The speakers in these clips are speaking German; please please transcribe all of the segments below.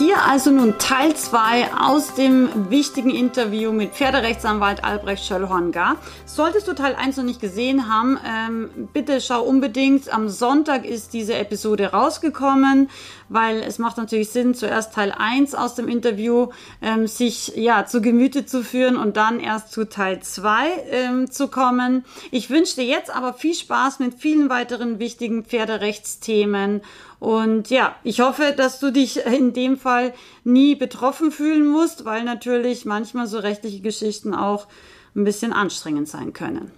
Hier also nun Teil 2 aus dem wichtigen Interview mit Pferderechtsanwalt Albrecht Schöllhorn-Gar. Solltest du Teil 1 noch nicht gesehen haben, ähm, bitte schau unbedingt. Am Sonntag ist diese Episode rausgekommen, weil es macht natürlich Sinn, zuerst Teil 1 aus dem Interview ähm, sich ja zu Gemüte zu führen und dann erst zu Teil 2 ähm, zu kommen. Ich wünsche dir jetzt aber viel Spaß mit vielen weiteren wichtigen Pferderechtsthemen und ja, ich hoffe, dass du dich in dem Fall nie betroffen fühlen musst, weil natürlich manchmal so rechtliche Geschichten auch ein bisschen anstrengend sein können.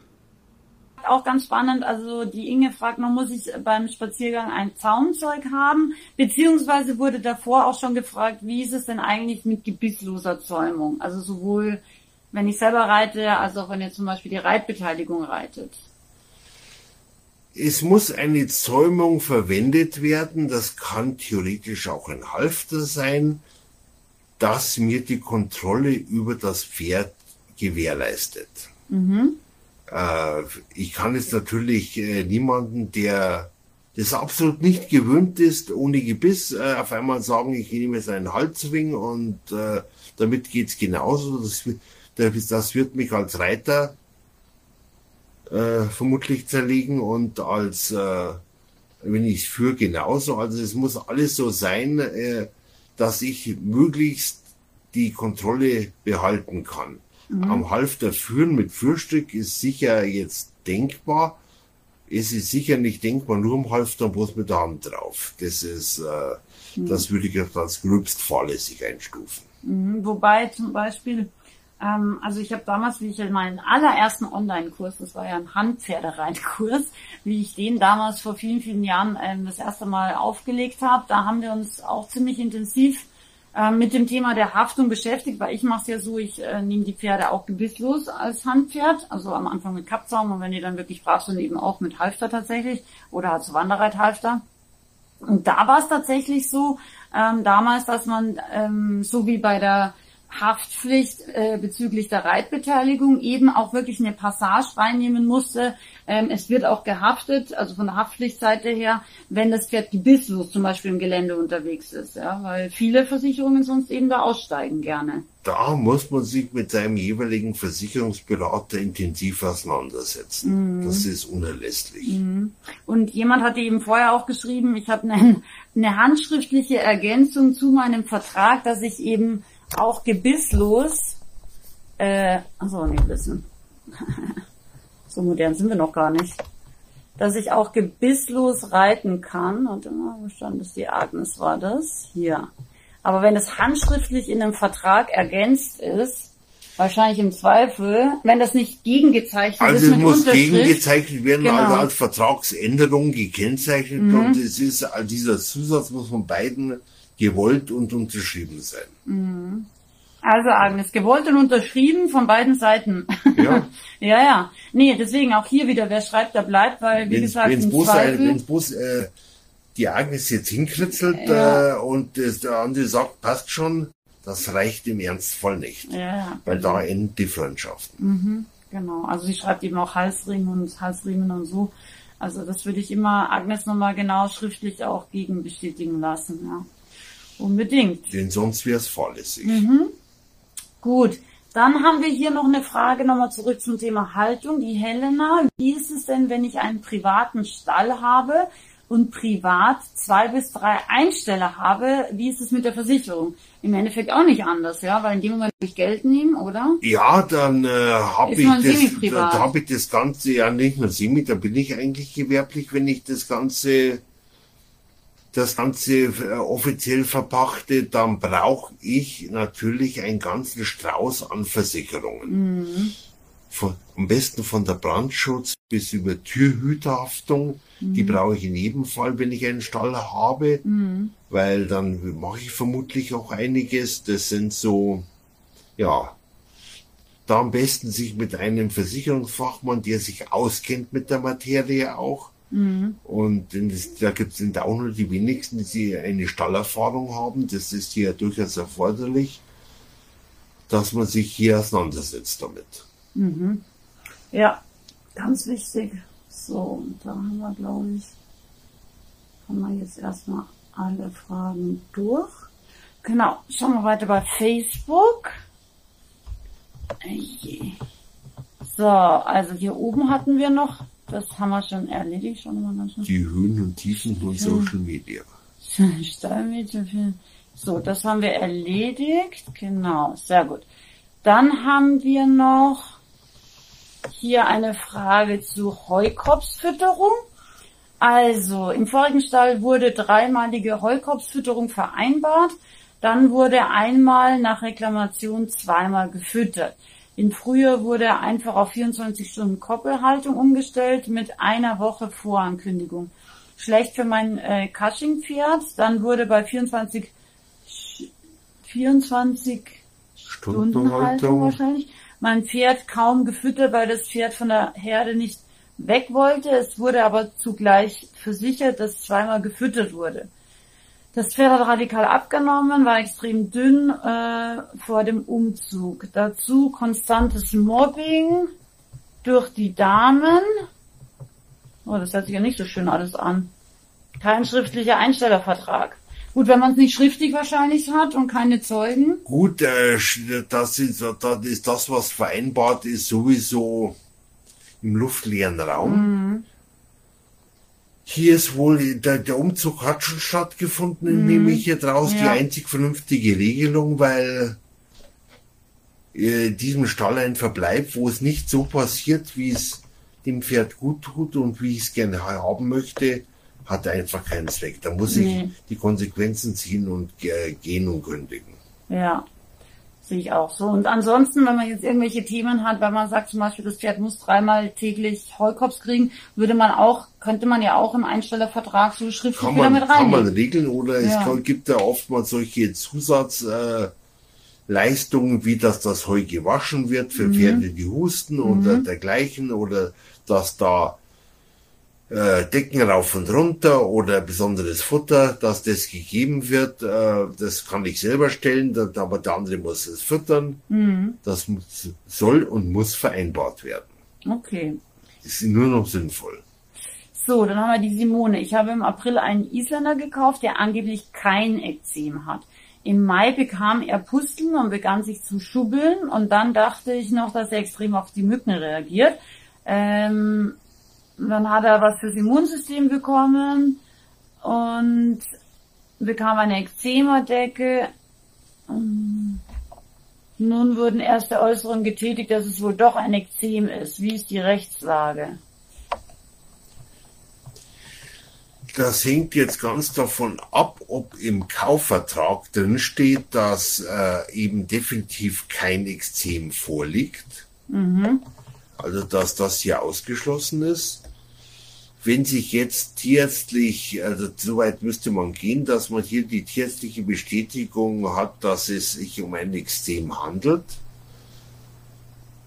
Auch ganz spannend, also die Inge fragt noch, muss ich beim Spaziergang ein Zaumzeug haben? Beziehungsweise wurde davor auch schon gefragt, wie ist es denn eigentlich mit gebissloser Zäumung? Also sowohl wenn ich selber reite, als auch wenn ihr zum Beispiel die Reitbeteiligung reitet. Es muss eine Zäumung verwendet werden, das kann theoretisch auch ein Halfter sein, das mir die Kontrolle über das Pferd gewährleistet. Mhm. Äh, ich kann jetzt natürlich äh, niemanden, der das absolut nicht gewöhnt ist, ohne Gebiss, äh, auf einmal sagen, ich nehme jetzt einen Halsring und äh, damit geht's genauso. Das, das wird mich als Reiter äh, vermutlich zerlegen und als, äh, wenn ich es führe, genauso. Also es muss alles so sein, äh, dass ich möglichst die Kontrolle behalten kann. Mhm. Am Halfter führen mit Führstück ist sicher jetzt denkbar. Es ist sicher nicht denkbar, nur am Halfter bloß mit der Hand drauf. Das ist, äh, mhm. das würde ich als gröbst fahrlässig einstufen. Mhm. Wobei zum Beispiel ähm, also ich habe damals, wie ich in meinen allerersten Online-Kurs, das war ja ein Handpferdereitkurs, wie ich den damals vor vielen, vielen Jahren ähm, das erste Mal aufgelegt habe, da haben wir uns auch ziemlich intensiv ähm, mit dem Thema der Haftung beschäftigt, weil ich mache es ja so, ich äh, nehme die Pferde auch gebisslos als Handpferd, also am Anfang mit Kappzaum und wenn die dann wirklich brav sind, eben auch mit Halfter tatsächlich oder als Wanderreithalfter. Und da war es tatsächlich so, ähm, damals, dass man ähm, so wie bei der Haftpflicht äh, bezüglich der Reitbeteiligung eben auch wirklich eine Passage reinnehmen musste. Ähm, es wird auch gehaftet, also von der Haftpflichtseite her, wenn das Pferd gebisslos zum Beispiel im Gelände unterwegs ist, ja, weil viele Versicherungen sonst eben da aussteigen gerne. Da muss man sich mit seinem jeweiligen Versicherungsberater intensiv auseinandersetzen. Mhm. Das ist unerlässlich. Mhm. Und jemand hatte eben vorher auch geschrieben, ich habe eine, eine handschriftliche Ergänzung zu meinem Vertrag, dass ich eben auch gebisslos, äh, achso, nee, wissen. so modern sind wir noch gar nicht. Dass ich auch gebisslos reiten kann. Und immer, wo stand das? Die Agnes war das. Hier. Aber wenn es handschriftlich in einem Vertrag ergänzt ist, wahrscheinlich im Zweifel, wenn das nicht gegengezeichnet also ist. Also es muss gegengezeichnet werden, genau. also als Vertragsänderung gekennzeichnet mhm. und es ist, dieser Zusatz muss von beiden gewollt und unterschrieben sein. Mhm. Also Agnes, gewollt und unterschrieben von beiden Seiten. Ja. ja, ja. Nee, deswegen auch hier wieder, wer schreibt, der bleibt, weil, wie wenn's, gesagt, wenn's im Zweifel... Wenn Bus äh, die Agnes jetzt hinkritzelt ja. äh, und das, der andere sagt, passt schon, das reicht im Ernstfall nicht. Ja, weil da enden Differenzschaften. Mhm, genau, also sie schreibt eben auch Halsring und Halsriemen und so. Also das würde ich immer Agnes nochmal genau schriftlich auch gegen bestätigen lassen, ja. Unbedingt. Denn sonst wäre es fahrlässig. Mhm. Gut. Dann haben wir hier noch eine Frage nochmal zurück zum Thema Haltung. Die Helena, wie ist es denn, wenn ich einen privaten Stall habe und privat zwei bis drei Einsteller habe? Wie ist es mit der Versicherung? Im Endeffekt auch nicht anders, ja, weil in dem Moment ich Geld nehme, oder? Ja, dann äh, habe ich, das, da, hab ich das Ganze ja nicht nur semi, da bin ich eigentlich gewerblich, wenn ich das Ganze das Ganze äh, offiziell verpachte, dann brauche ich natürlich einen ganzen Strauß an Versicherungen. Mhm. Von, am besten von der Brandschutz bis über Türhüterhaftung. Mhm. Die brauche ich in jedem Fall, wenn ich einen Stall habe, mhm. weil dann mache ich vermutlich auch einiges. Das sind so, ja, da am besten sich mit einem Versicherungsfachmann, der sich auskennt mit der Materie auch. Mhm. Und das, da gibt es auch nur die wenigsten, die eine Stallerfahrung haben. Das ist hier durchaus erforderlich, dass man sich hier auseinandersetzt damit. Mhm. Ja, ganz wichtig. So, und da haben wir, glaube ich, haben wir jetzt erstmal alle Fragen durch. Genau, schauen wir weiter bei Facebook. So, also hier oben hatten wir noch, das haben wir schon erledigt. Schon mal. Die Höhen und Tiefen von Social Media. So, das haben wir erledigt. Genau, sehr gut. Dann haben wir noch hier eine Frage zu Heukropsfütterung. Also, im vorigen Stall wurde dreimalige Heukropsfütterung vereinbart. Dann wurde einmal nach Reklamation zweimal gefüttert. In Frühjahr wurde einfach auf 24 Stunden Koppelhaltung umgestellt mit einer Woche Vorankündigung. Schlecht für mein äh, Cushing-Pferd. Dann wurde bei 24, 24 Stunden Haltung wahrscheinlich mein Pferd kaum gefüttert, weil das Pferd von der Herde nicht weg wollte. Es wurde aber zugleich versichert, dass zweimal gefüttert wurde. Das Pferd hat radikal abgenommen, war extrem dünn äh, vor dem Umzug. Dazu konstantes Mobbing durch die Damen. Oh, das hört sich ja nicht so schön alles an. Kein schriftlicher Einstellervertrag. Gut, wenn man es nicht schriftlich wahrscheinlich hat und keine Zeugen. Gut, äh, das, ist, das ist das, was vereinbart ist, sowieso im luftleeren Raum. Mhm. Hier ist wohl, der, der Umzug hat schon stattgefunden, mhm. nehme ich hier draus, ja. die einzig vernünftige Regelung, weil äh, diesem Stall ein Verbleib, wo es nicht so passiert, wie es dem Pferd gut tut und wie ich es gerne haben möchte, hat einfach keinen Zweck. Da muss nee. ich die Konsequenzen ziehen und äh, gehen und kündigen. Ja. Sehe ich auch so. Und ansonsten, wenn man jetzt irgendwelche Themen hat, weil man sagt zum Beispiel, das Pferd muss dreimal täglich Heukops kriegen, würde man auch, könnte man ja auch im Einstellervertrag so schriftlich kann man, wieder mit rein. Kann man regeln oder ja. es gibt ja oftmals solche Zusatzleistungen, äh, wie dass das Heu gewaschen wird für mhm. Pferde, die husten mhm. oder dergleichen oder dass da äh, Decken rauf und runter oder besonderes Futter, dass das gegeben wird. Äh, das kann ich selber stellen, aber der andere muss es füttern. Mhm. Das muss, soll und muss vereinbart werden. Okay. Ist nur noch sinnvoll. So, dann haben wir die Simone. Ich habe im April einen Isländer gekauft, der angeblich kein Ekzem hat. Im Mai bekam er Pusteln und begann sich zu schubbeln und dann dachte ich noch, dass er extrem auf die Mücken reagiert. Ähm, dann hat er was fürs Immunsystem bekommen und bekam eine Eczema-Decke. Nun wurden erste Äußerungen getätigt, dass es wohl doch ein Ekzem ist. Wie ist die Rechtslage? Das hängt jetzt ganz davon ab, ob im Kaufvertrag drin steht, dass äh, eben definitiv kein Ekzem vorliegt. Mhm. Also dass das hier ausgeschlossen ist wenn sich jetzt tierärztlich, also soweit müsste man gehen, dass man hier die tierärztliche Bestätigung hat, dass es sich um ein Extrem handelt.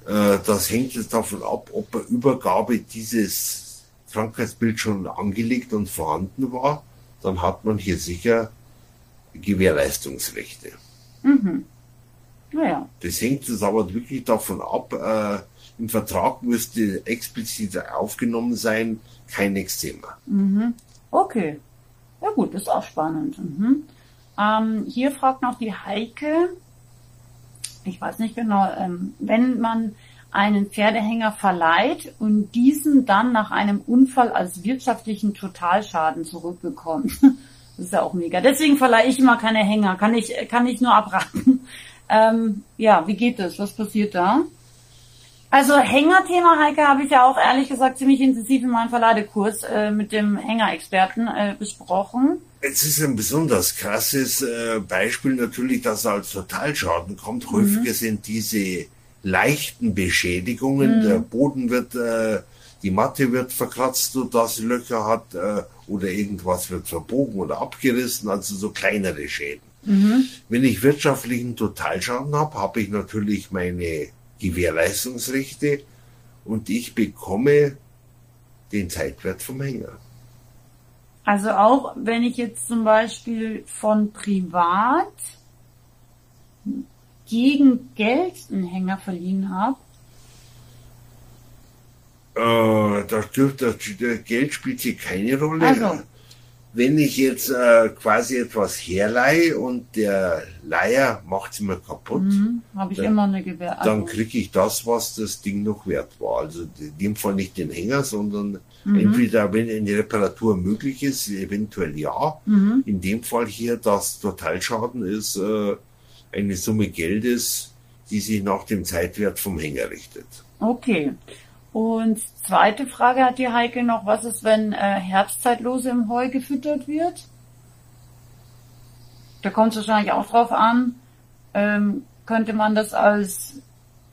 Äh, das hängt jetzt davon ab, ob bei Übergabe dieses Krankheitsbild schon angelegt und vorhanden war. Dann hat man hier sicher Gewährleistungsrechte. Mhm. Naja. Das hängt jetzt aber wirklich davon ab, äh, im Vertrag müsste explizit aufgenommen sein, kein Eczema. Mhm. Okay. Ja gut, ist auch spannend. Mhm. Ähm, hier fragt noch die Heike, ich weiß nicht genau, ähm, wenn man einen Pferdehänger verleiht und diesen dann nach einem Unfall als wirtschaftlichen Totalschaden zurückbekommt. Das ist ja auch mega. Deswegen verleihe ich immer keine Hänger. Kann ich, kann ich nur abraten. Ähm, ja, wie geht das? Was passiert da? Also Hängerthema, Heike, habe ich ja auch ehrlich gesagt ziemlich intensiv in meinem Verladekurs äh, mit dem Hängerexperten äh, besprochen. Es ist ein besonders krasses äh, Beispiel natürlich, dass als Totalschaden kommt. Mhm. Häufiger sind diese leichten Beschädigungen. Mhm. Der Boden wird, äh, die Matte wird verkratzt, sodass sie Löcher hat, äh, oder irgendwas wird verbogen oder abgerissen, also so kleinere Schäden. Mhm. Wenn ich wirtschaftlichen Totalschaden habe, habe ich natürlich meine Gewährleistungsrechte und ich bekomme den Zeitwert vom Hänger. Also auch wenn ich jetzt zum Beispiel von privat gegen Geld einen Hänger verliehen habe, äh, das dürfte, das, Geld spielt hier keine Rolle. Also. Wenn ich jetzt äh, quasi etwas herleihe und der Leier macht es mir kaputt, mhm, habe ich dann, immer eine Gewähr. Also, dann kriege ich das, was das Ding noch wert war. Also in dem Fall nicht den Hänger, sondern mhm. entweder, wenn eine Reparatur möglich ist, eventuell ja. Mhm. In dem Fall hier, dass Totalschaden ist, äh, eine Summe Geldes, die sich nach dem Zeitwert vom Hänger richtet. Okay. Und zweite Frage hat die Heike noch, was ist, wenn äh, Herbstzeitlose im Heu gefüttert wird? Da kommt es wahrscheinlich auch drauf an. Ähm, könnte man das als,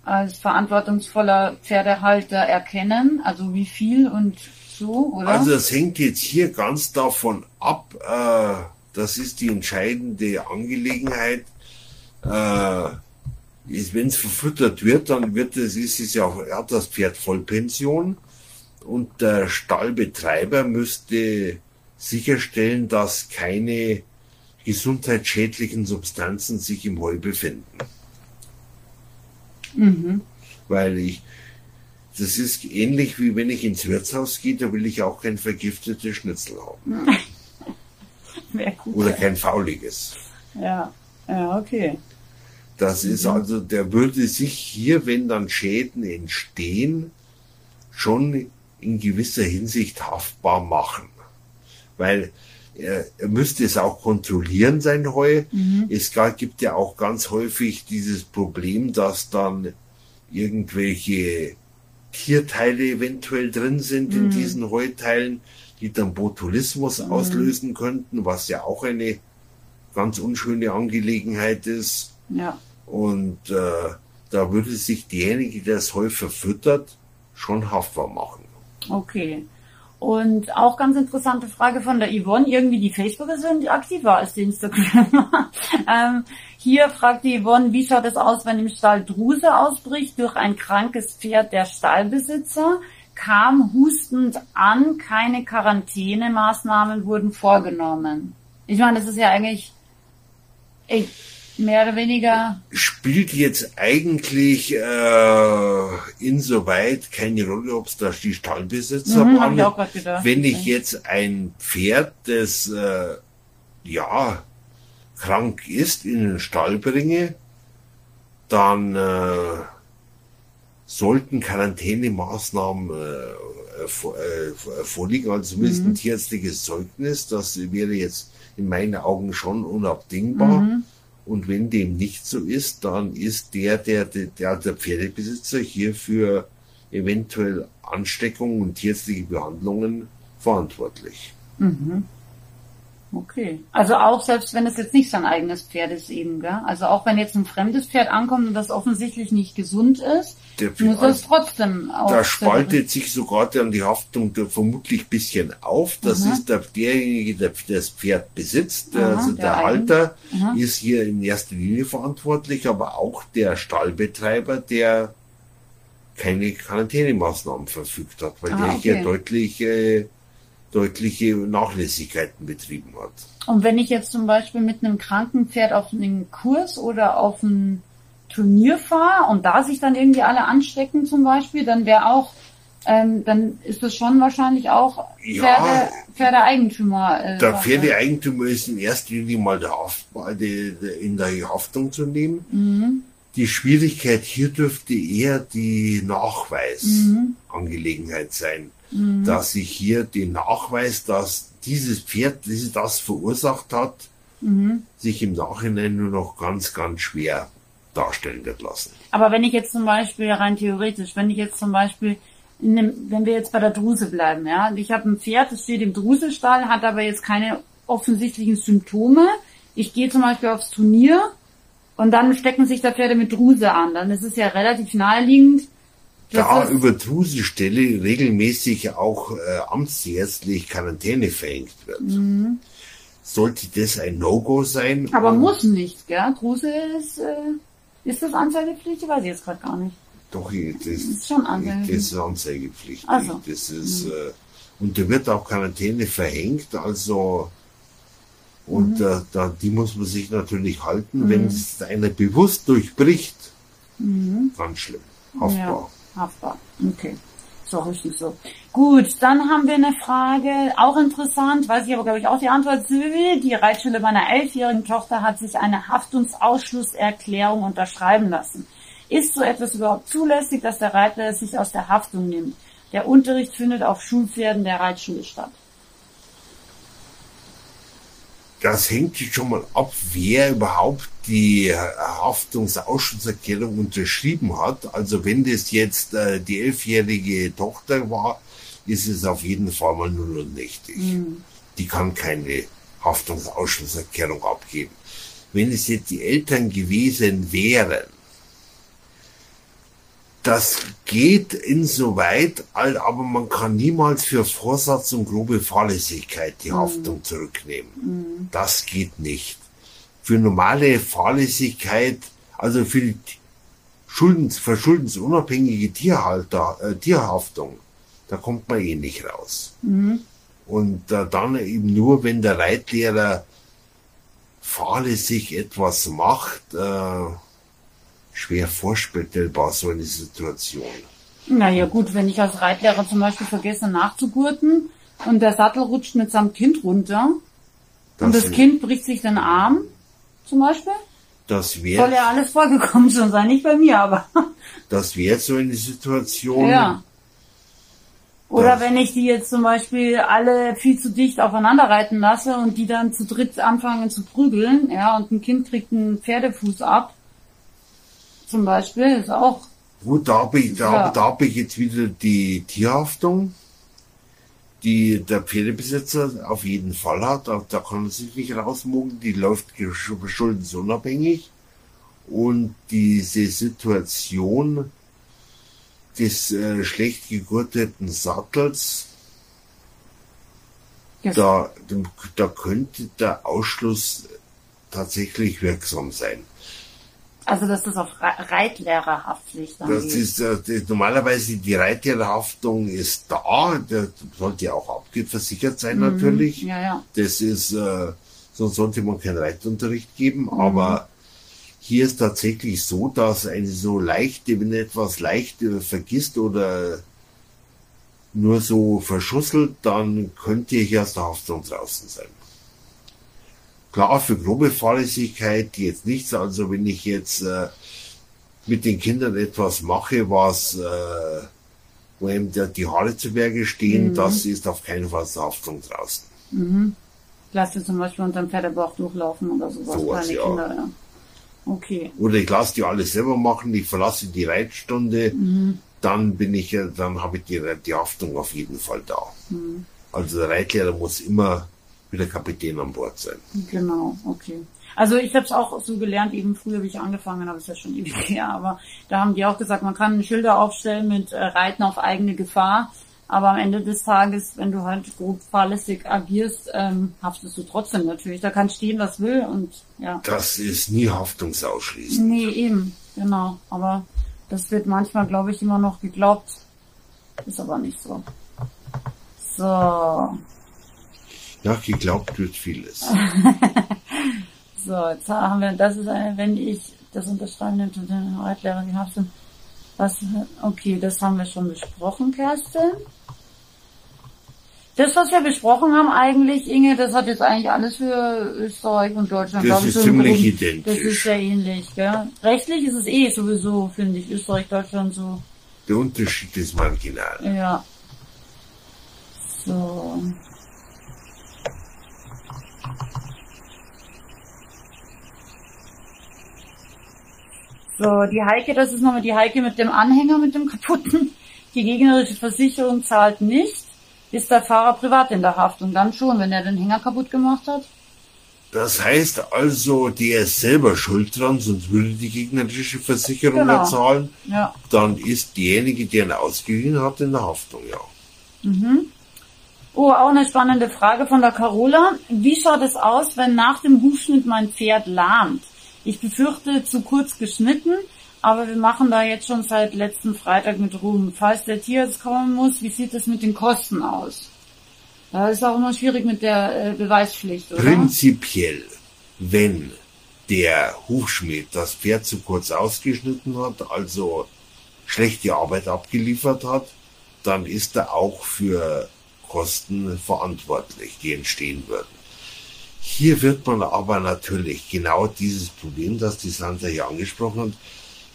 als verantwortungsvoller Pferdehalter erkennen? Also wie viel und so, oder? Also das hängt jetzt hier ganz davon ab. Äh, das ist die entscheidende Angelegenheit. Äh, wenn es verfüttert wird, dann wird es, ist es ja, hat das Pferd Vollpension und der Stallbetreiber müsste sicherstellen, dass keine gesundheitsschädlichen Substanzen sich im Heu befinden. Mhm. Weil ich, das ist ähnlich wie wenn ich ins Wirtshaus gehe, da will ich auch kein vergiftetes Schnitzel haben. Oder kein fauliges. Ja, ja, okay. Das ist also, der würde sich hier, wenn dann Schäden entstehen, schon in gewisser Hinsicht haftbar machen. Weil er, er müsste es auch kontrollieren, sein Heu. Mhm. Es gibt ja auch ganz häufig dieses Problem, dass dann irgendwelche Tierteile eventuell drin sind in diesen Heuteilen, die dann Botulismus auslösen könnten, was ja auch eine ganz unschöne Angelegenheit ist. Ja. Und äh, da würde sich derjenige, der das Heu verfüttert, schon haftbar machen. Okay. Und auch ganz interessante Frage von der Yvonne. Irgendwie die Facebooker sind aktiver als die Instagram. ähm, hier fragt die Yvonne, wie schaut es aus, wenn im Stall Druse ausbricht durch ein krankes Pferd der Stallbesitzer? Kam hustend an, keine Quarantänemaßnahmen wurden vorgenommen. Ich meine, das ist ja eigentlich ey, mehr oder weniger. Spielt jetzt eigentlich äh, insoweit keine Rolle, ob es da die Stallbesitzer Mhm, waren. ich gedacht. Wenn ich jetzt ein Pferd, das äh, ja krank ist, in den Stall bringe, dann äh, sollten Quarantänemaßnahmen äh, vor, äh, vorliegen, also zumindest Mhm. ein tierärztliches Zeugnis. Das wäre jetzt in meinen Augen schon unabdingbar. Mhm. Und wenn dem nicht so ist, dann ist der, der, der, der, Pferdebesitzer hier für eventuell Ansteckungen und tierärztliche Behandlungen verantwortlich. Mhm. Okay. Also auch selbst wenn es jetzt nicht sein eigenes Pferd ist eben, gell? Also auch wenn jetzt ein fremdes Pferd ankommt und das offensichtlich nicht gesund ist, Der muss das trotzdem auch. Da spaltet sich sogar dann die Haftung vermutlich bisschen auf. Das Aha. ist der, derjenige, der das Pferd besitzt, Aha, also der der, Halter Aha. ist hier in erster Linie verantwortlich, aber auch der Stallbetreiber, der keine Quarantänemaßnahmen verfügt hat, weil Ah, der okay. hier deutlich, äh, deutliche Nachlässigkeiten betrieben hat. Und wenn ich jetzt zum Beispiel mit einem kranken Pferd auf einen Kurs oder auf ein Turnier fahre und da sich dann irgendwie alle anstecken zum Beispiel, dann wäre auch, ähm, dann ist das schon wahrscheinlich auch Ja. Pferde, Pferdeeigentümer. Äh, Der. Pferdeeigentümer ist in erster Linie mal der Haft, die, die, in der Haftung zu nehmen. Mhm. Die Schwierigkeit hier dürfte eher die Mhm. Nachweisangelegenheit sein, dass ich hier den Nachweis, dass dieses Pferd dieses das verursacht hat, Mhm. sich im Nachhinein nur noch ganz, ganz schwer darstellen wird lassen. Aber wenn ich jetzt zum Beispiel rein theoretisch, wenn ich jetzt zum Beispiel, einem, wenn wir jetzt bei der Druse bleiben, ja, und ich habe ein Pferd, das steht im Drusestall, hat aber jetzt keine offensichtlichen Symptome. Ich gehe zum Beispiel aufs Turnier und dann stecken sich da Pferde mit Druse an. Dann ist es ja relativ naheliegend. Da über Drusenstelle regelmäßig auch äh, amtsärztlich Quarantäne verhängt wird. Sollte das ein No-Go sein? aber muss nicht, gell? Druse ist, äh, ist das anzeigepflichtig? Weiß ich jetzt gerade gar nicht. Doch, ich- das, ist schon anzeigepflichtig. das ist anzeigepflichtig. Ach so. Das ist, äh, und da wird auch Quarantäne verhängt, also und Mhm. äh, da, die muss man sich natürlich halten, wenn es einer bewusst durchbricht, ganz schlimm, haftbar. Mhm. Ja, haftbar. Okay. So, richtig so. Gut, dann haben wir eine Frage, auch interessant, weiß ich aber, glaube ich, auch die Antwort. Silvi, die Reitschule meiner elfjährigen Tochter hat sich eine Haftungsausschlusserklärung unterschreiben lassen. Ist so etwas überhaupt zulässig, dass der Reiter sich aus der Haftung nimmt? Der Unterricht findet auf Schulpferden der Reitschule statt. Das hängt schon mal ab, wer überhaupt die Haftungsausschusserklärung unterschrieben hat. Also wenn das jetzt äh, die elfjährige Tochter war, ist es auf jeden Fall mal null und nichtig. Die kann keine Haftungsausschusserklärung abgeben. Wenn es jetzt die Eltern gewesen wären, das geht insoweit, aber man kann niemals für Vorsatz und grobe Fahrlässigkeit die Haftung zurücknehmen. Das geht nicht. Für normale Fahrlässigkeit, also für die Schuldens, verschuldensunabhängige Tierhalter, äh, Tierhaftung, da kommt man eh nicht raus. Und äh, dann eben nur, wenn der Reitlehrer fahrlässig etwas macht, äh, schwer vorstellbar so eine Situation. Naja gut, wenn ich als Reitlehrer zum Beispiel vergesse nachzugurten und der Sattel rutscht mit seinem Kind runter und das Das- Kind bricht sich den Arm zum Beispiel, Das soll wäre ja alles vorgekommen schon sein, nicht bei mir, aber das wäre so eine Situation. ja. Oder wenn ich die jetzt zum Beispiel alle viel zu dicht aufeinander reiten lasse und die dann zu dritt anfangen zu prügeln, ja, und ein Kind kriegt einen Pferdefuß ab, zum Beispiel, ist auch, Gut, da habe ich, da, Ja. da habe ich jetzt wieder die Tierhaftung, die der Pferdebesitzer auf jeden Fall hat. Da, da kann er sich nicht rausmogen. Die läuft schuldensunabhängig. Und diese Situation des äh, schlecht gegurteten Sattels, das, da, da könnte der Ausschluss tatsächlich wirksam sein. Also das auf Re- Reitlehrerhaftpflicht dann Das ist äh, das, normalerweise die Reitlehrerhaftung ist da, der sollte ja auch abgeversichert sein natürlich. ja, ja. Das ist, äh, sonst sollte man keinen Reitunterricht geben, Mhm. aber hier ist tatsächlich so, dass eine so leichte, wenn etwas leicht äh, vergisst oder nur so verschusselt, dann könnte ich aus der Haftung draußen sein. Klar, für grobe Fahrlässigkeit jetzt nichts. Also wenn ich jetzt äh, mit den Kindern etwas mache, was äh, wo ihm der, die Haare zu Berge stehen, Mhm. das ist auf keinen Fall Haftung draußen. Lass dir zum Beispiel unter dem Pferdebauch durchlaufen oder sowas. Sowas, ja. Kinder, ja. Okay. Oder ich lasse die alles selber machen, ich verlasse die Reitstunde, Mhm. dann bin ich ja, dann habe ich die, die Haftung auf jeden Fall da. Mhm. Also der Reitlehrer muss immer wie der Kapitän an Bord sein. Genau, okay. Also ich habe es auch so gelernt, eben früher, wie ich angefangen habe, ist ja schon ewig her, aber da haben die auch gesagt, man kann Schilder aufstellen mit äh, Reiten auf eigene Gefahr, aber am Ende des Tages, wenn du halt grob fahrlässig agierst, ähm, haftest du trotzdem natürlich. Da kann stehen, was will und ja. Das ist nie haftungsausschließend. Nee, eben, genau. Aber das wird manchmal, glaube ich, immer noch geglaubt. Ist aber nicht so. So, Ja, geglaubt wird vieles. so, jetzt haben wir, das ist eine, wenn ich das und den Reitlehrer die Haftung. Was, okay, das haben wir schon besprochen, Kerstin. Das, was wir besprochen haben eigentlich, Inge, das hat jetzt eigentlich alles für Österreich und Deutschland. Das ist ziemlich Grund. identisch. Das ist sehr ähnlich, gell? Rechtlich ist es eh sowieso, finde ich, Österreich, Deutschland so. Der Unterschied ist marginal. Ja. So. So, die Heike, das ist nochmal die Heike mit dem Anhänger, mit dem kaputten. Die gegnerische Versicherung zahlt nicht. Ist der Fahrer privat in der Haftung? Dann schon, wenn er den Hänger kaputt gemacht hat. Das heißt also, der ist selber schuld dran, sonst würde die gegnerische Versicherung Genau. zahlen. Ja. Dann ist diejenige, die ihn ausgeliehen hat, in der Haftung, ja. Oh, auch eine spannende Frage von der Carola. Wie schaut es aus, wenn nach dem Hufschnitt mein Pferd lahmt? Ich befürchte zu kurz geschnitten, aber wir machen da jetzt schon seit letzten Freitag mit Ruhm. Falls der Tierarzt kommen muss, wie sieht es mit den Kosten aus? Da ist auch immer schwierig mit der äh, Beweispflicht, oder? Prinzipiell, wenn der Hufschmied das Pferd zu kurz ausgeschnitten hat, also schlechte Arbeit abgeliefert hat, dann ist er auch für Kosten verantwortlich, die entstehen würden. Hier wird man aber natürlich genau dieses Problem, das die Sandra hier angesprochen hat,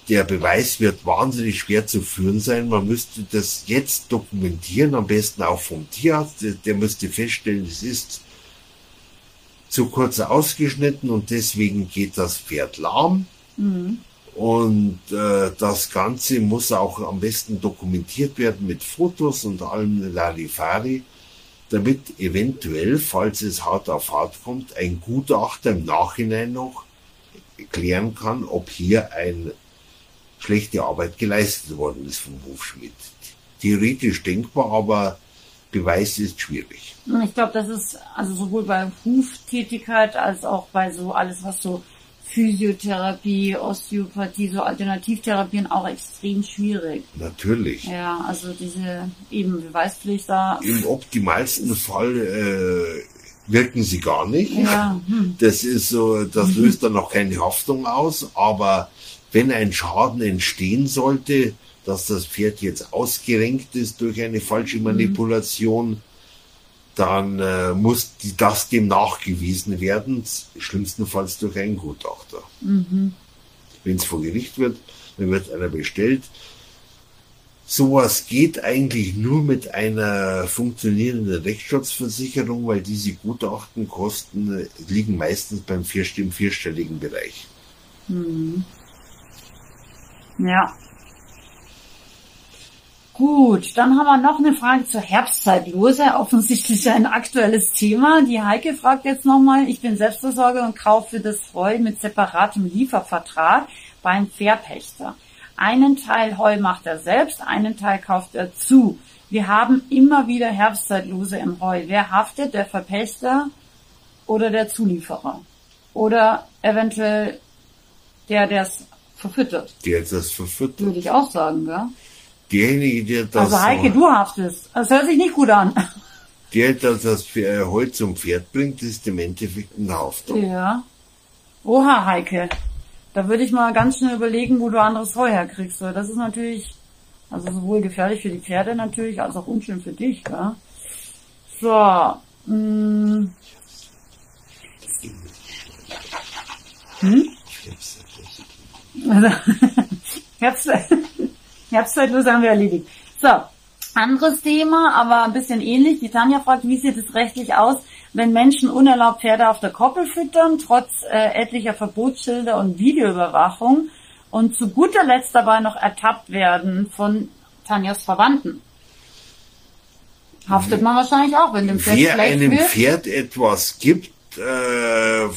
der Beweis wird wahnsinnig schwer zu führen sein. Man müsste das jetzt dokumentieren, am besten auch vom Tierarzt. Der müsste feststellen, es ist zu kurz ausgeschnitten und deswegen geht das Pferd lahm. Mhm. Und äh, das Ganze muss auch am besten dokumentiert werden mit Fotos und allem Larifari, damit eventuell, falls es hart auf hart kommt, ein Gutachter im Nachhinein noch klären kann, ob hier ein schlechte Arbeit geleistet worden ist vom Hofschmied. Theoretisch denkbar, aber Beweis ist schwierig. Ich glaube, das ist also sowohl bei Huftätigkeit als auch bei so alles, was so Physiotherapie, Osteopathie, so Alternativtherapien auch extrem schwierig. Natürlich. Ja, also diese eben Beweispflicht da. Im optimalsten Fall äh, wirken sie gar nicht. Ja. Hm. Das ist so, das löst dann noch keine Haftung aus, aber wenn ein Schaden entstehen sollte, dass das Pferd jetzt ausgerenkt ist durch eine falsche mhm. Manipulation, mhm. Dann äh, muss die, das dem nachgewiesen werden, schlimmstenfalls durch einen Gutachter. Mhm. Wenn es vor Gericht wird, dann wird einer bestellt. Sowas geht eigentlich nur mit einer funktionierenden Rechtsschutzversicherung, weil diese Gutachtenkosten äh, liegen meistens beim vierstelligen, vierstelligen Bereich. Mhm. Ja, Gut, dann haben wir noch eine Frage zur Herbstzeitlose. Offensichtlich ein aktuelles Thema. Die Heike fragt jetzt nochmal, ich bin Selbstversorger und kaufe das Heu mit separatem Liefervertrag beim Verpächter. Einen Teil Heu macht er selbst, einen Teil kauft er zu. Wir haben immer wieder Herbstzeitlose im Heu. Wer haftet, der Verpächter oder der Zulieferer? Oder eventuell der, der es verfüttert? Der das verfüttert. Würde ich auch sagen, ja derjenige, der das. Also Heike, du haftest. Das hört sich nicht gut an. Der, der das Holz zum Pferd bringt, ist im Endeffekt ein Haftung. Ja. Oha, Heike. Da würde ich mal ganz schnell überlegen, wo du anderes Heu herkriegst. Das ist natürlich, also sowohl gefährlich für die Pferde natürlich, als auch unschön für dich, ja. So. Mh. Hm? Also, Herbst, Herbstzeitlose haben wir erledigt. So, anderes Thema, aber ein bisschen ähnlich. Die Tanja fragt, wie sieht es rechtlich aus, wenn Menschen unerlaubt Pferde auf der Koppel füttern, trotz äh, etlicher Verbotsschilder und Videoüberwachung und zu guter Letzt dabei noch ertappt werden von Tanjas Verwandten. Haftet man wahrscheinlich auch, wenn dem Pferd Wer einem wird. Pferd etwas gibt, äh, äh,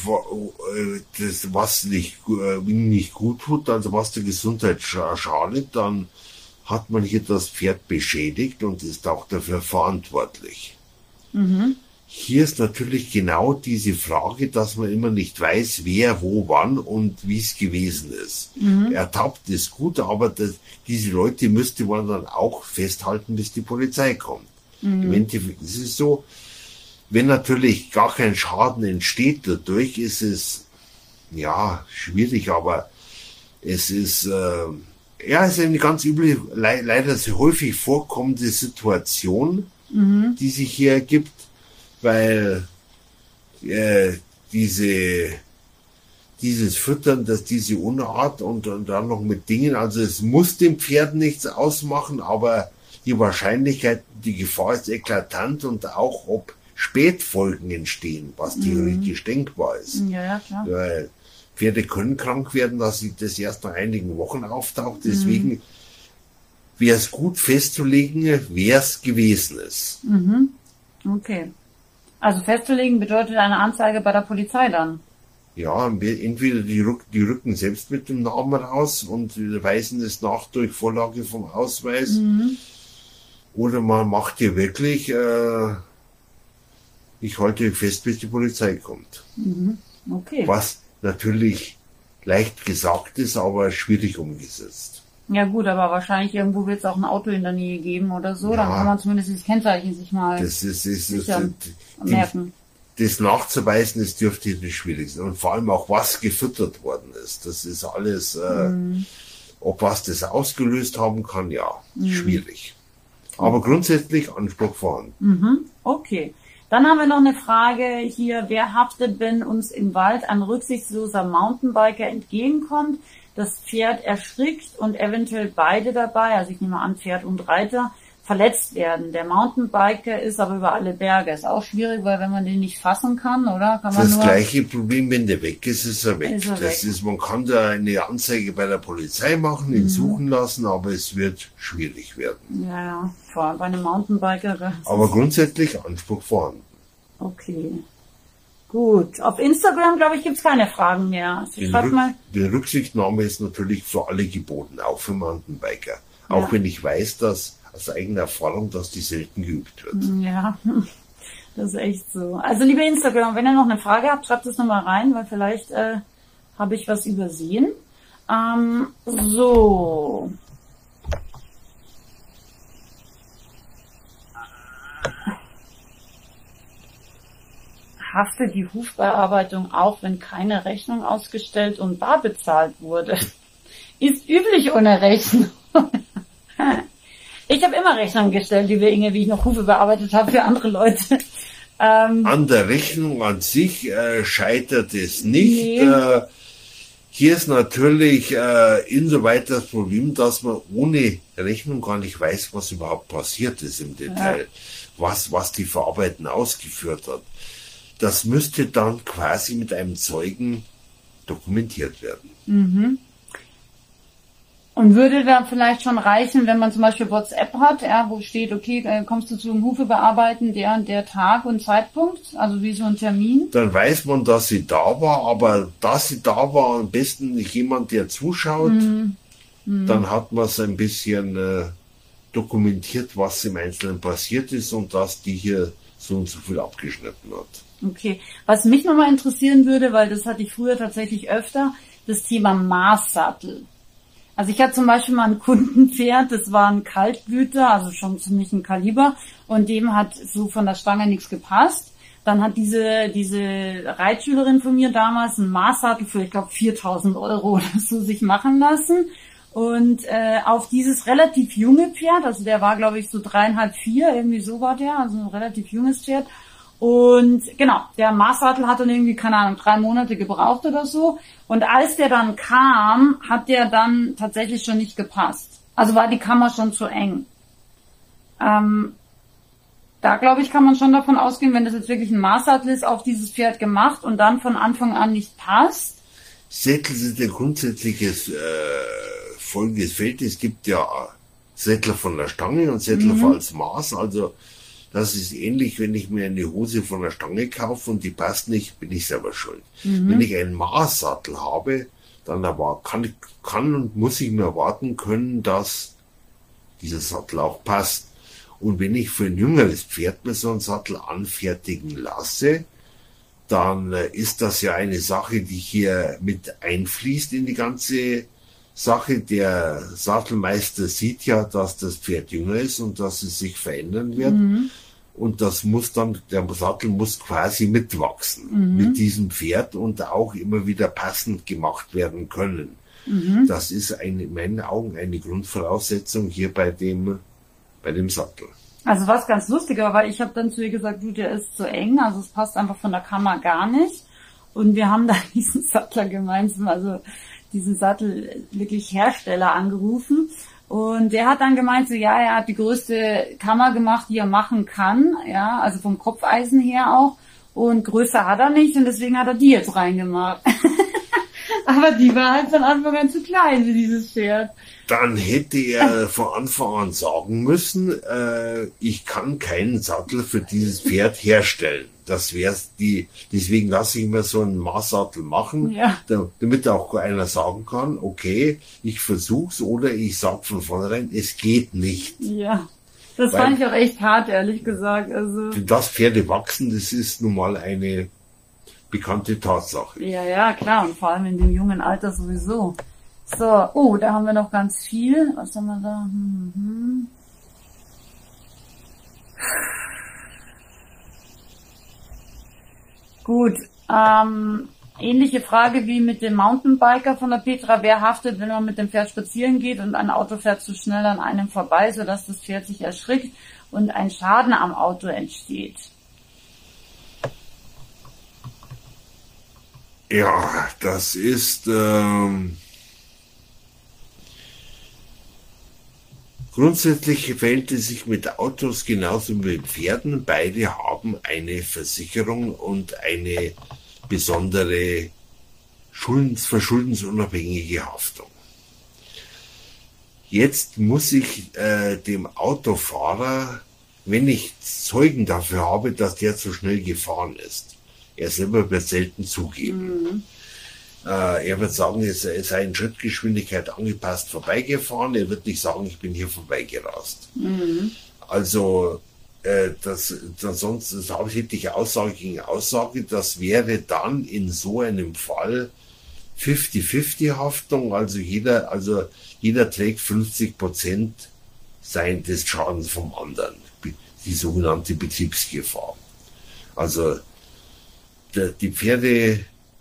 das, was nicht, äh, nicht gut tut, also was der Gesundheit schadet, dann hat man hier das Pferd beschädigt und ist auch dafür verantwortlich. Mhm. Hier ist natürlich genau diese Frage, dass man immer nicht weiß, wer, wo, wann und wie es gewesen ist. Mhm. Ertappt ist gut, aber das, diese Leute müsste man dann auch festhalten, bis die Polizei kommt. Mhm. Im Endeffekt ist es so, wenn natürlich gar kein Schaden entsteht dadurch, ist es ja schwierig, aber es ist äh, ja es ist eine ganz üble, le leider sehr häufig vorkommende Situation, mhm. die sich hier ergibt, weil äh, diese dieses Füttern, dass diese Unart und, und dann noch mit Dingen, also es muss dem Pferd nichts ausmachen, aber die Wahrscheinlichkeit, die Gefahr ist eklatant und auch ob Spätfolgen entstehen, was mhm. theoretisch denkbar ist. Ja, ja, klar. Weil Pferde können krank werden, dass das erst nach einigen Wochen auftaucht. Deswegen mhm. wäre es gut festzulegen, wer es gewesen ist. Mhm. Okay. Also festzulegen bedeutet eine Anzeige bei der Polizei dann? Ja, entweder die, rück, die rücken selbst mit dem Namen raus und weisen es nach durch Vorlage vom Ausweis. Mhm. Oder man macht hier wirklich äh, ich halte fest, bis die Polizei kommt. Mhm. Okay. Was natürlich leicht gesagt ist, aber schwierig umgesetzt. Ja gut, aber wahrscheinlich irgendwo wird es auch ein Auto in der Nähe geben oder so. Ja. Dann kann man zumindest das Kennzeichen sich mal Das ist, ist, ist, die, merken. das nachzuweisen, das dürfte das schwierig sein. Und vor allem auch, was gefüttert worden ist. Das ist alles, äh, Mhm. ob was das ausgelöst haben kann, ja, Mhm. schwierig. Aber grundsätzlich Anspruch vorhanden. Okay. Dann haben wir noch eine Frage hier. Wer haftet, wenn uns im Wald ein rücksichtsloser Mountainbiker entgegenkommt, das Pferd erschrickt und eventuell beide dabei, also ich nehme an Pferd und Reiter, verletzt werden. Der Mountainbiker ist aber über alle Berge. Ist auch schwierig, weil wenn man den nicht fassen kann, oder? Kann man Das gleiche Problem, wenn der weg ist, ist er weg. Ist er das weg. ist, man kann da eine Anzeige bei der Polizei machen, Mhm. ihn suchen lassen, aber es wird schwierig werden. Ja, ja, vor allem bei einem Mountainbiker. Aber grundsätzlich Anspruch vorhanden. Okay. Gut. Auf Instagram, glaube ich, gibt's keine Fragen mehr. Also Rück, mal. die Rücksichtnahme ist natürlich für alle geboten, auch für Mountainbiker. Auch Ja. wenn ich weiß, dass aus eigener Erfahrung, dass die selten geübt wird. Ja, das ist echt so. Also liebe Instagram, wenn ihr noch eine Frage habt, schreibt es nochmal rein, weil vielleicht äh, habe ich was übersehen. Ähm, so. Haftet die Hufbearbeitung auch, wenn keine Rechnung ausgestellt und bar bezahlt wurde? Ist üblich ohne Rechnung. Ich habe immer Rechnungen gestellt, liebe Inge, wie ich noch Hufe bearbeitet habe für andere Leute. Ähm, An der Rechnung an sich äh, scheitert es nicht. Nee. Äh, hier ist natürlich äh, insoweit das Problem, dass man ohne Rechnung gar nicht weiß, was überhaupt passiert ist im Detail, was, was die Verarbeiten ausgeführt hat. Das müsste dann quasi mit einem Zeugen dokumentiert werden. Und würde da vielleicht schon reichen, wenn man zum Beispiel WhatsApp hat, ja, wo steht, okay, äh, kommst du zum Hufe bearbeiten, der und der Tag und Zeitpunkt, also wie so ein Termin. Dann weiß man, dass sie da war, aber dass sie da war, am besten nicht jemand, der zuschaut, dann hat man es ein bisschen äh, dokumentiert, was im Einzelnen passiert ist und dass die hier so und so viel abgeschnitten hat. Okay. Was mich nochmal interessieren würde, weil das hatte ich früher tatsächlich öfter, das Thema Maßsattel. Also ich hatte zum Beispiel mal ein Kundenpferd, das war ein Kaltblüter, also schon ziemlich ein Kaliber, und dem hat so von der Stange nichts gepasst. Dann hat diese, diese Reitschülerin von mir damals einen Maßsattel für, ich glaube, 4000 Euro oder so sich machen lassen. Und äh, auf dieses relativ junge Pferd, also der war, glaube ich, so dreieinhalb, vier, irgendwie so war der, also ein relativ junges Pferd. Und genau, der Maßsattel hat dann irgendwie, keine Ahnung, drei Monate gebraucht oder so. Und als der dann kam, hat der dann tatsächlich schon nicht gepasst. Also war die Kammer schon zu eng. Ähm, da glaube ich, kann man schon davon ausgehen, wenn das jetzt wirklich ein Maßsattel ist, auf dieses Pferd gemacht und dann von Anfang an nicht passt. Sättel sind ein grundsätzliches äh, folgendes Feld. Es gibt ja Sättler von der Stange und Sättler Mhm. als Maß. Also das ist ähnlich, wenn ich mir eine Hose von der Stange kaufe und die passt nicht, bin ich selber schuld. Mhm. Wenn ich einen Maßsattel habe, dann aber kann, kann und muss ich mir erwarten können, dass dieser Sattel auch passt. Und wenn ich für ein jüngeres Pferd mir so einen Sattel anfertigen lasse, dann äh, ist das ja eine Sache, die hier mit einfließt in die ganze Sache. Der Sattelmeister sieht ja, dass das Pferd jünger ist und dass es sich verändern wird. Und das muss dann, der Sattel muss quasi mitwachsen mit diesem Pferd und auch immer wieder passend gemacht werden können. Das ist eine, in meinen Augen eine Grundvoraussetzung hier bei dem, bei dem Sattel. Also was ganz lustiger, weil ich habe dann zu ihr gesagt, du, der ist zu eng, also es passt einfach von der Kammer gar nicht. Und wir haben dann diesen Sattler gemeinsam, also diesen Sattel wirklich Hersteller angerufen. Und der hat dann gemeint, so ja, er hat die größte Kammer gemacht, die er machen kann, ja, also vom Kopfeisen her auch. Und größer hat er nicht und deswegen hat er die jetzt reingemacht. Aber die war halt von Anfang an zu klein für dieses Pferd. Dann hätte er von Anfang an sagen müssen, äh, ich kann keinen Sattel für dieses Pferd herstellen. Das wär's die, deswegen lasse ich mir so einen Maßsattel machen, Ja. da, damit auch einer sagen kann, okay, ich versuch's oder ich sag von vornherein, es geht nicht. Ja. Das Weil- fand ich auch echt hart, ehrlich gesagt. Also. Denn das Pferde wachsen, das ist nun mal eine bekannte Tatsache. Ja, ja, klar. Und vor allem in dem jungen Alter sowieso. So, oh, da haben wir noch ganz viel. Was haben wir da? Hm, hm. Gut, ähm, ähnliche Frage wie mit dem Mountainbiker von der Petra. Wer haftet, wenn man mit dem Pferd spazieren geht und ein Auto fährt zu schnell an einem vorbei, sodass das Pferd sich erschrickt und ein Schaden am Auto entsteht? Ja, das ist ähm, grundsätzlich verhält es sich mit Autos genauso wie mit Pferden. Beide haben eine Versicherung und eine besondere schuldens, verschuldensunabhängige Haftung. Jetzt muss ich äh, dem Autofahrer, wenn ich Zeugen dafür habe, dass der zu schnell gefahren ist, er selber wird selten zugeben. Mhm. Äh, er wird sagen, es sei in Schrittgeschwindigkeit angepasst vorbeigefahren. Er wird nicht sagen, ich bin hier vorbeigerast. Mhm. Also äh, das, das sonst das hauptsächliche Aussage gegen Aussage, das wäre dann in so einem Fall 50-50 Haftung, also jeder, also jeder trägt 50 Prozent sein des Schadens vom anderen, die sogenannte Betriebsgefahr. Also die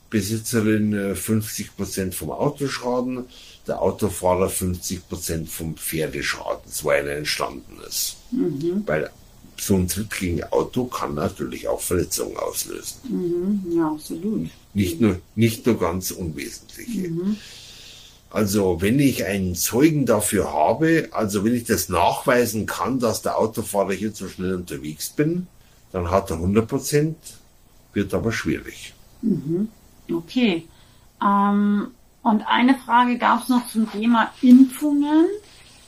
Pferdebesitzerin 50 äh, Prozent vom Autoschaden, der Autofahrer 50 Prozent vom Pferdeschaden, so einer entstanden ist. Mhm. Weil so ein Tritt gegen Auto kann natürlich auch Verletzungen auslösen. Mhm. Ja, absolut. Nicht nur, nicht nur ganz unwesentliche. Mhm. Also wenn ich einen Zeugen dafür habe, also wenn ich das nachweisen kann, dass der Autofahrer hier zu schnell unterwegs bin, dann hat er 100 Prozent wird aber schwierig. Mhm. Okay. Ähm, und eine Frage gab es noch zum Thema Impfungen.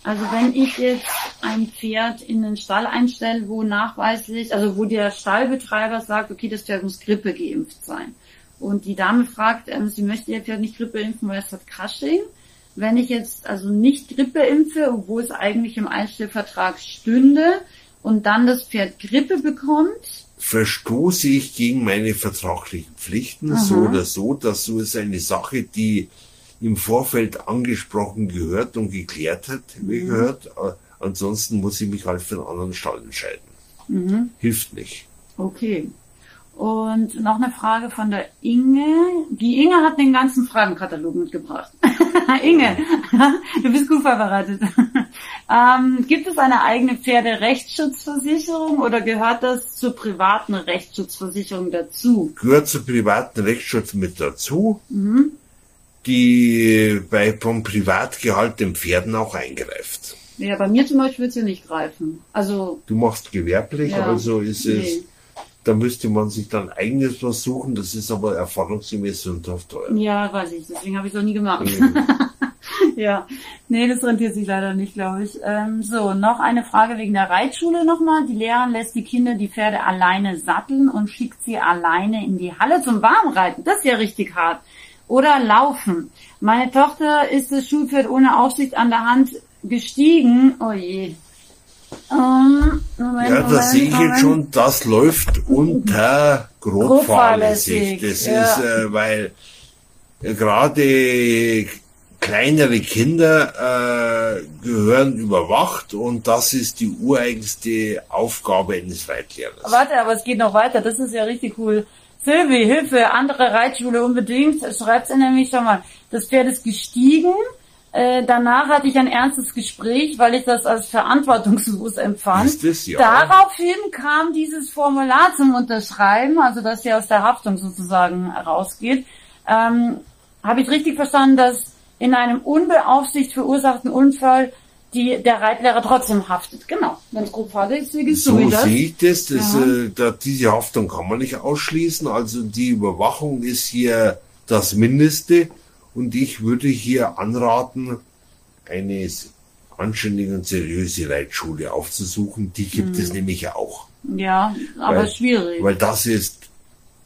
Also wenn ich jetzt ein Pferd in den Stall einstelle, wo nachweislich, also wo der Stallbetreiber sagt, okay, das Pferd muss Grippe geimpft sein. Und die Dame fragt, ähm, sie möchte ihr Pferd nicht Grippe impfen, weil es hat Cushing. Wenn ich jetzt also nicht Grippe impfe, obwohl es eigentlich im Einstellvertrag stünde, und dann das Pferd Grippe bekommt, verstoße ich gegen meine vertraglichen Pflichten, Aha. so oder so. Das so ist eine Sache, die im Vorfeld angesprochen gehört und geklärt hat, wie mhm. gehört. Ansonsten muss ich mich halt für einen anderen Stall entscheiden. Mhm. Hilft nicht. Okay. Und noch eine Frage von der Inge. Die Inge hat den ganzen Fragenkatalog mitgebracht. Inge, du bist gut vorbereitet. ähm, gibt es eine eigene Pferderechtsschutzversicherung oder gehört das zur privaten Rechtsschutzversicherung dazu? Gehört zur privaten Rechtsschutz mit dazu, mhm. die bei vom privat gehaltenen Pferden auch eingreift. Ja, bei mir zum Beispiel wird sie nicht greifen. Also du machst gewerblich, ja, also ist es. Nee da müsste man sich dann eigenes was suchen, das ist aber erfahrungsgemäß sündhaft teuer. Ja, weiß ich, deswegen habe ich es noch nie gemacht. ja, nee, das rentiert sich leider nicht, glaube ich. Ähm, so, noch eine Frage wegen der Reitschule nochmal. Die Lehrerin lässt die Kinder die Pferde alleine satteln und schickt sie alleine in die Halle zum Warmreiten. Das ist ja richtig hart. Oder laufen. Meine Tochter ist das Schulpferd ohne Aufsicht an der Hand gestiegen. Oh je, um, Moment, ja, da sehe ich jetzt schon, das läuft unter grobfahrlässig. Das ja. ist, äh, weil gerade kleinere Kinder äh, gehören überwacht und das ist die ureigenste Aufgabe eines Reitlehrers. Warte, aber es geht noch weiter, das ist ja richtig cool. Silvi, Hilfe, andere Reitschule unbedingt. Schreibt's in nämlich schon mal. Das Pferd ist gestiegen, äh, danach hatte ich ein ernstes Gespräch, weil ich das als verantwortungslos empfand. Ist das, ja. Daraufhin kam dieses Formular zum Unterschreiben, also dass sie aus der Haftung sozusagen rausgeht. Ähm, Habe ich richtig verstanden, dass in einem unbeaufsichtigt verursachten Unfall die, der Reitlehrer trotzdem haftet. Genau, wenn es grob fahrlässig ist, so, so das. sehe ich das. das ja. äh, da, diese Haftung kann man nicht ausschließen. Also die Überwachung ist hier das Mindeste. Und ich würde hier anraten, eine anständige und seriöse Reitschule aufzusuchen. Die gibt hm. es nämlich auch. Ja, aber weil, schwierig. Weil das ist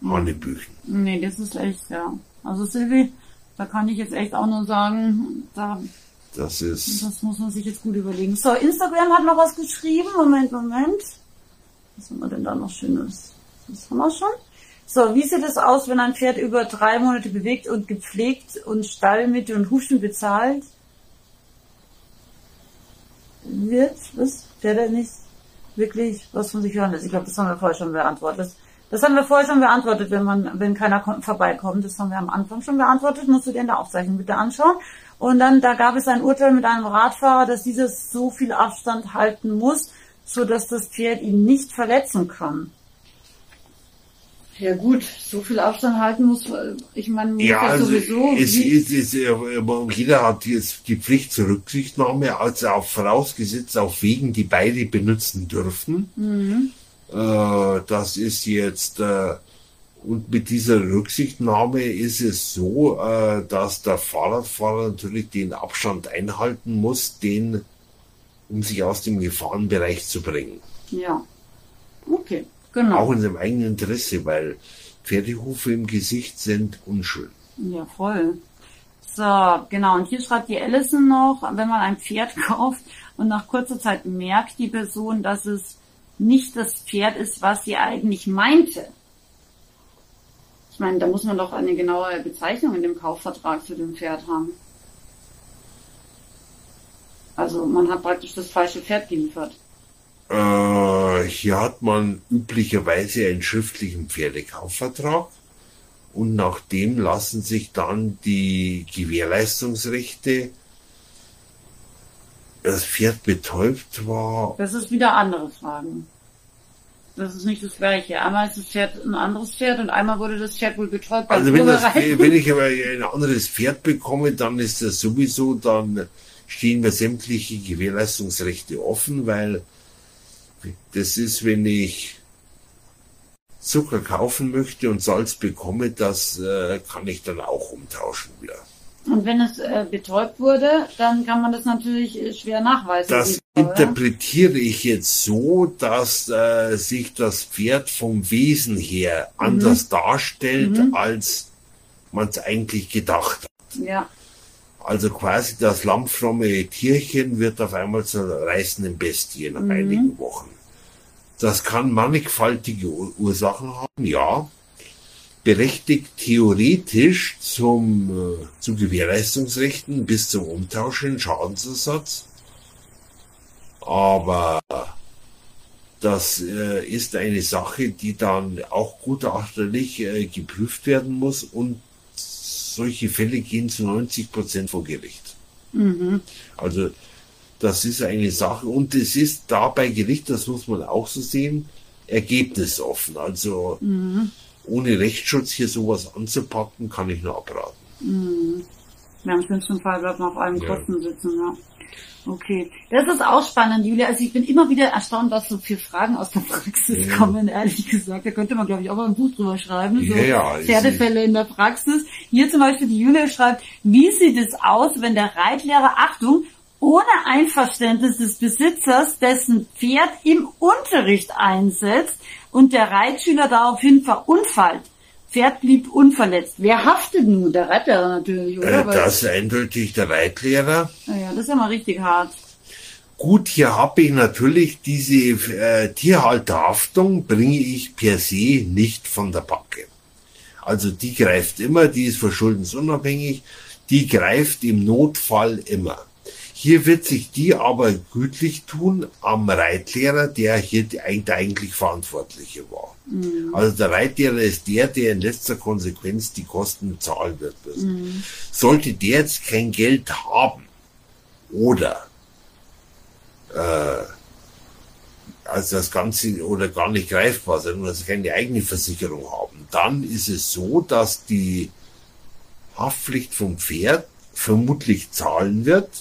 Hanebüchen. Nee, das ist echt, ja. Also Silvi, da kann ich jetzt echt auch nur sagen, da das ist. Das muss man sich jetzt gut überlegen. So, Instagram hat noch was geschrieben. Moment, Moment. Was haben wir denn da noch Schönes? Das haben wir schon. So, wie sieht es aus, wenn ein Pferd über drei Monate bewegt und gepflegt und Stallmittel und Huschen bezahlt wird? Was? Der nicht wirklich was von sich hören lässt? Ich glaube, das haben wir vorher schon beantwortet. Das haben wir vorher schon beantwortet, wenn man, wenn keiner vorbeikommt. Das haben wir am Anfang schon beantwortet. Musst du dir in der Aufzeichnung bitte anschauen. Und dann, da gab es ein Urteil mit einem Radfahrer, dass dieses so viel Abstand halten muss, so dass das Pferd ihn nicht verletzen kann. Ja gut, so viel Abstand halten muss, ich meine, ja, also sowieso. Es ist, es, jeder hat jetzt die Pflicht zur Rücksichtnahme, also auch vorausgesetzt auf Wegen, die beide benutzen dürfen. Mhm. Äh, das ist jetzt, äh, und mit dieser Rücksichtnahme ist es so, äh, dass der Fahrradfahrer natürlich den Abstand einhalten muss, den, um sich aus dem Gefahrenbereich zu bringen. Ja. Okay, genau. Auch in seinem eigenen Interesse, weil Pferdehufe im Gesicht sind unschön. Ja, voll. So, genau. Und hier schreibt die Allison noch, wenn man ein Pferd kauft und nach kurzer Zeit merkt die Person, dass es nicht das Pferd ist, was sie eigentlich meinte. Ich meine, da muss man doch eine genaue Bezeichnung in dem Kaufvertrag für dem Pferd haben. Also man hat praktisch das falsche Pferd geliefert. Äh, hier hat man üblicherweise einen schriftlichen Pferdekaufvertrag und nach dem lassen sich dann die Gewährleistungsrechte das Pferd betäubt war. Das ist wieder andere Fragen. Das ist nicht das gleiche. Einmal ist das Pferd ein anderes Pferd und einmal wurde das Pferd wohl betäubt. Also wenn, das, wenn ich aber ein anderes Pferd bekomme, dann ist das sowieso, dann stehen mir sämtliche Gewährleistungsrechte offen, weil das ist, wenn ich Zucker kaufen möchte und Salz bekomme, das äh, kann ich dann auch umtauschen wieder. Und wenn es äh, betäubt wurde, dann kann man das natürlich äh, schwer nachweisen. Das interpretiere ich jetzt so, dass äh, sich das Pferd vom Wesen her mhm. anders darstellt, mhm. als man es eigentlich gedacht hat. Ja. Also quasi das lammfromme Tierchen wird auf einmal zur reißenden Bestie nach mhm. einigen Wochen. Das kann mannigfaltige Ursachen haben, ja berechtigt theoretisch zum, äh, zu Gewährleistungsrechten bis zum Umtausch in Schadensersatz. Aber das äh, ist eine Sache, die dann auch gutachterlich äh, geprüft werden muss und solche Fälle gehen zu 90 Prozent vor Gericht. Mhm. Also das ist eine Sache und es ist da bei Gericht, das muss man auch so sehen, ergebnisoffen. Also mhm ohne Rechtsschutz hier sowas anzupacken, kann ich nur abraten. Mhm. Ja, im schlimmsten Fall bleibt man auf allen ja. Kosten sitzen, ja. Okay, das ist auch spannend, Julia. Also ich bin immer wieder erstaunt, was so viele Fragen aus der Praxis ja. kommen, ehrlich gesagt. Da könnte man, glaube ich, auch mal ein Buch drüber schreiben. So ja, Pferdefälle in der Praxis. Hier zum Beispiel die Julia schreibt, wie sieht es aus, wenn der Reitlehrer, Achtung, ohne Einverständnis des Besitzers dessen Pferd im Unterricht einsetzt, und der Reitschüler daraufhin verunfallt. Pferd blieb unverletzt. Wer haftet nun? Der Reitlehrer natürlich, oder? Äh, das ist eindeutig der Reitlehrer. Naja, das ist ja mal richtig hart. Gut, hier habe ich natürlich diese äh, Tierhalterhaftung, bringe ich per se nicht von der Backe. Also die greift immer, die ist verschuldensunabhängig, die greift im Notfall immer. Hier wird sich die aber gütlich tun am Reitlehrer, der hier der eigentlich Verantwortliche war. Mhm. Also der Reitlehrer ist der, der in letzter Konsequenz die Kosten zahlen wird müssen. Mhm. Sollte der jetzt kein Geld haben oder äh, also das Ganze oder gar nicht greifbar sein oder keine eigene Versicherung haben, dann ist es so, dass die Haftpflicht vom Pferd vermutlich zahlen wird,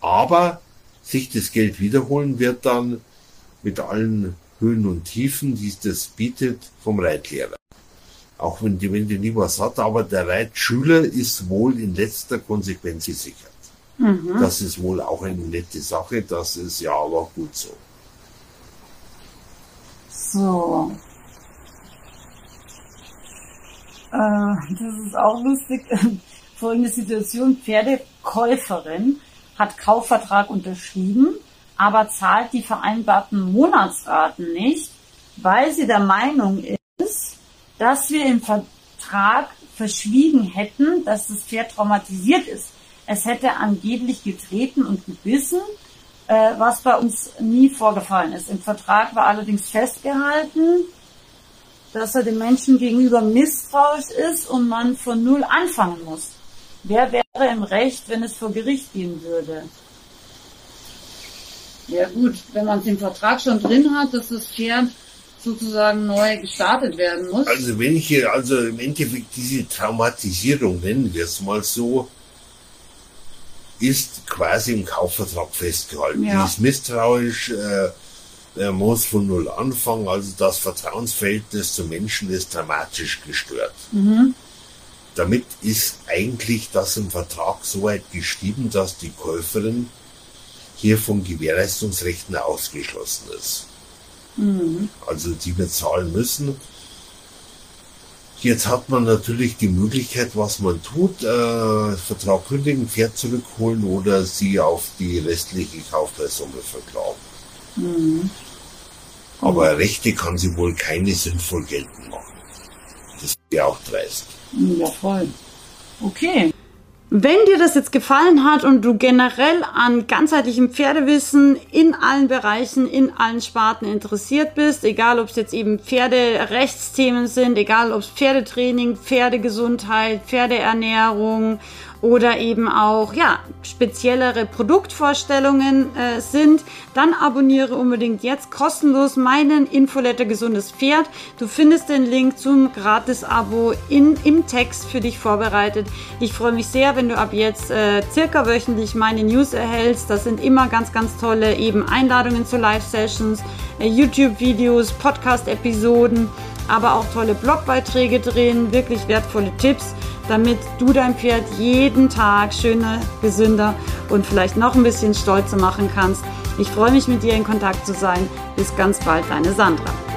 aber sich das Geld wiederholen wird dann mit allen Höhen und Tiefen, die das bietet, vom Reitlehrer. Auch wenn die Wende nie was hat, aber der Reitschüler ist wohl in letzter Konsequenz gesichert. Mhm. Das ist wohl auch eine nette Sache, das ist ja aber gut so. So. Äh, das ist auch lustig. Folgende Situation. Pferdekäuferin hat Kaufvertrag unterschrieben, aber zahlt die vereinbarten Monatsraten nicht, weil sie der Meinung ist, dass wir im Vertrag verschwiegen hätten, dass das Pferd traumatisiert ist. Es hätte angeblich getreten und gebissen, äh, was bei uns nie vorgefallen ist. Im Vertrag war allerdings festgehalten, dass er dem Menschen gegenüber misstrauisch ist und man von Null anfangen muss. Wer wäre im Recht, wenn es vor Gericht gehen würde? Ja gut, wenn man es im Vertrag schon drin hat, dass das Pferd sozusagen neu gestartet werden muss. Also wenn ich hier, also im Endeffekt diese Traumatisierung, nennen wir es mal so, ist quasi im Kaufvertrag festgehalten. Ja. Die ist misstrauisch, äh, er muss von null anfangen, also das Vertrauensverhältnis zum Menschen ist dramatisch gestört. Mhm. Damit ist eigentlich das im Vertrag so weit geschrieben, dass die Käuferin hier von Gewährleistungsrechten ausgeschlossen ist. Mhm. Also die wir zahlen müssen. Jetzt hat man natürlich die Möglichkeit, was man tut, äh, Vertrag kündigen, Pferd zurückholen oder sie auf die restliche Kaufpreissumme verklagen. Mhm. Aber Rechte kann sie wohl keine sinnvoll geltend machen. Das wäre auch dreist. Ja, voll. Okay. Wenn dir das jetzt gefallen hat und du generell an ganzheitlichem Pferdewissen in allen Bereichen, in allen Sparten interessiert bist, egal ob es jetzt eben Pferderechtsthemen sind, egal ob es Pferdetraining, Pferdegesundheit, Pferdeernährung oder eben auch ja, speziellere Produktvorstellungen äh, sind, dann abonniere unbedingt jetzt kostenlos meinen Infoletter Gesundes Pferd. Du findest den Link zum Gratis-Abo im Text für dich vorbereitet. Ich freue mich sehr, wenn du ab jetzt äh, circa wöchentlich meine News erhältst. Das sind immer ganz, ganz tolle eben Einladungen zu Live-Sessions, äh, YouTube-Videos, Podcast-Episoden, aber auch tolle Blogbeiträge drin, wirklich wertvolle Tipps damit du dein Pferd jeden Tag schöner, gesünder und vielleicht noch ein bisschen stolzer machen kannst. Ich freue mich, mit dir in Kontakt zu sein. Bis ganz bald, deine Sandra.